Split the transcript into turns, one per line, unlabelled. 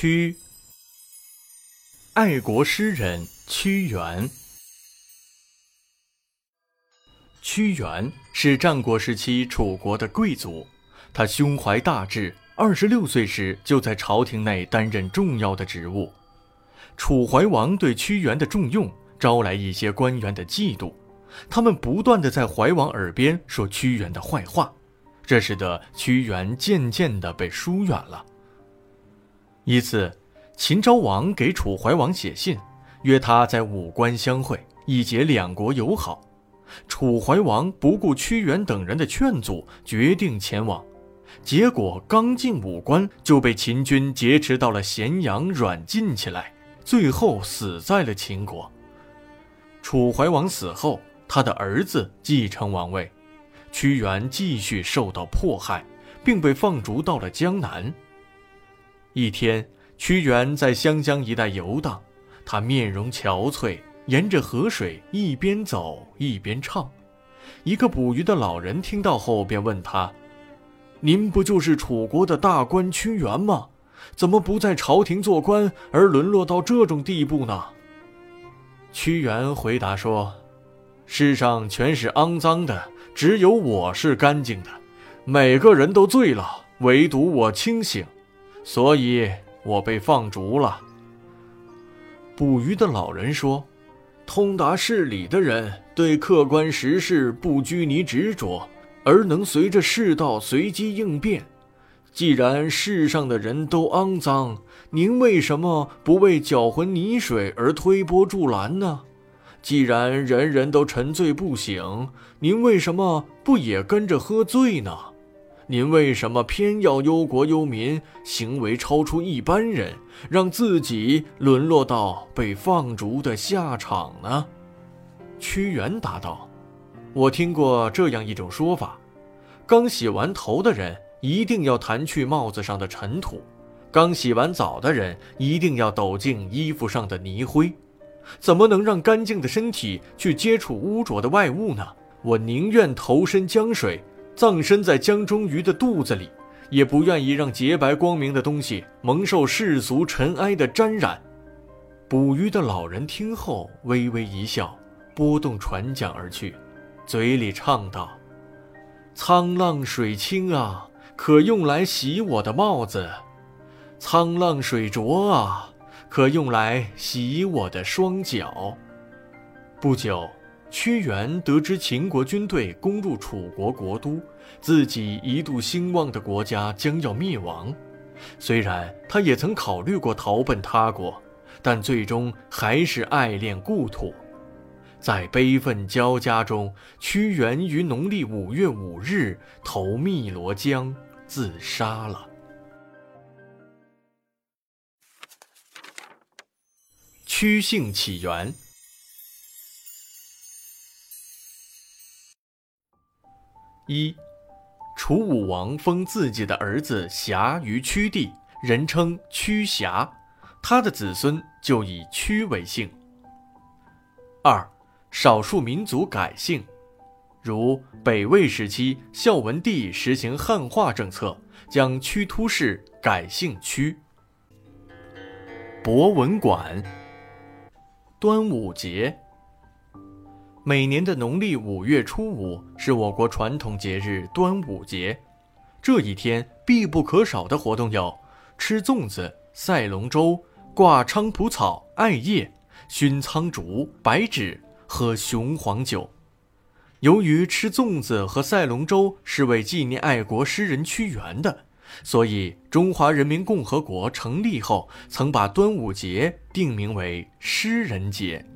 屈，爱国诗人屈原。屈原是战国时期楚国的贵族，他胸怀大志，二十六岁时就在朝廷内担任重要的职务。楚怀王对屈原的重用，招来一些官员的嫉妒，他们不断的在怀王耳边说屈原的坏话，这使得屈原渐渐的被疏远了。一次，秦昭王给楚怀王写信，约他在武关相会，以结两国友好。楚怀王不顾屈原等人的劝阻，决定前往。结果刚进武关，就被秦军劫持到了咸阳，软禁起来，最后死在了秦国。楚怀王死后，他的儿子继承王位，屈原继续受到迫害，并被放逐到了江南。一天，屈原在湘江一带游荡，他面容憔悴，沿着河水一边走一边唱。一个捕鱼的老人听到后，便问他：“您不就是楚国的大官屈原吗？怎么不在朝廷做官，而沦落到这种地步呢？”屈原回答说：“世上全是肮脏的，只有我是干净的。每个人都醉了，唯独我清醒。”所以我被放逐了。捕鱼的老人说：“通达事理的人，对客观实事不拘泥执着，而能随着世道随机应变。既然世上的人都肮脏，您为什么不为搅浑泥水而推波助澜呢？既然人人都沉醉不醒，您为什么不也跟着喝醉呢？”您为什么偏要忧国忧民，行为超出一般人，让自己沦落到被放逐的下场呢？屈原答道：“我听过这样一种说法，刚洗完头的人一定要弹去帽子上的尘土，刚洗完澡的人一定要抖净衣服上的泥灰。怎么能让干净的身体去接触污浊的外物呢？我宁愿投身江水。”葬身在江中鱼的肚子里，也不愿意让洁白光明的东西蒙受世俗尘埃的沾染。捕鱼的老人听后微微一笑，拨动船桨而去，嘴里唱道：“沧浪水清啊，可用来洗我的帽子；沧浪水浊啊，可用来洗我的双脚。”不久。屈原得知秦国军队攻入楚国国都，自己一度兴旺的国家将要灭亡。虽然他也曾考虑过逃奔他国，但最终还是爱恋故土。在悲愤交加中，屈原于农历五月五日投汨罗江自杀了。屈姓起源。一，楚武王封自己的儿子瑕于屈地，人称屈瑕，他的子孙就以屈为姓。二，少数民族改姓，如北魏时期孝文帝实行汉化政策，将屈突氏改姓屈。博文馆。端午节。每年的农历五月初五是我国传统节日端午节，这一天必不可少的活动有：吃粽子、赛龙舟、挂菖蒲草、艾叶、熏苍竹、白纸、喝雄黄酒。由于吃粽子和赛龙舟是为纪念爱国诗人屈原的，所以中华人民共和国成立后曾把端午节定名为诗人节。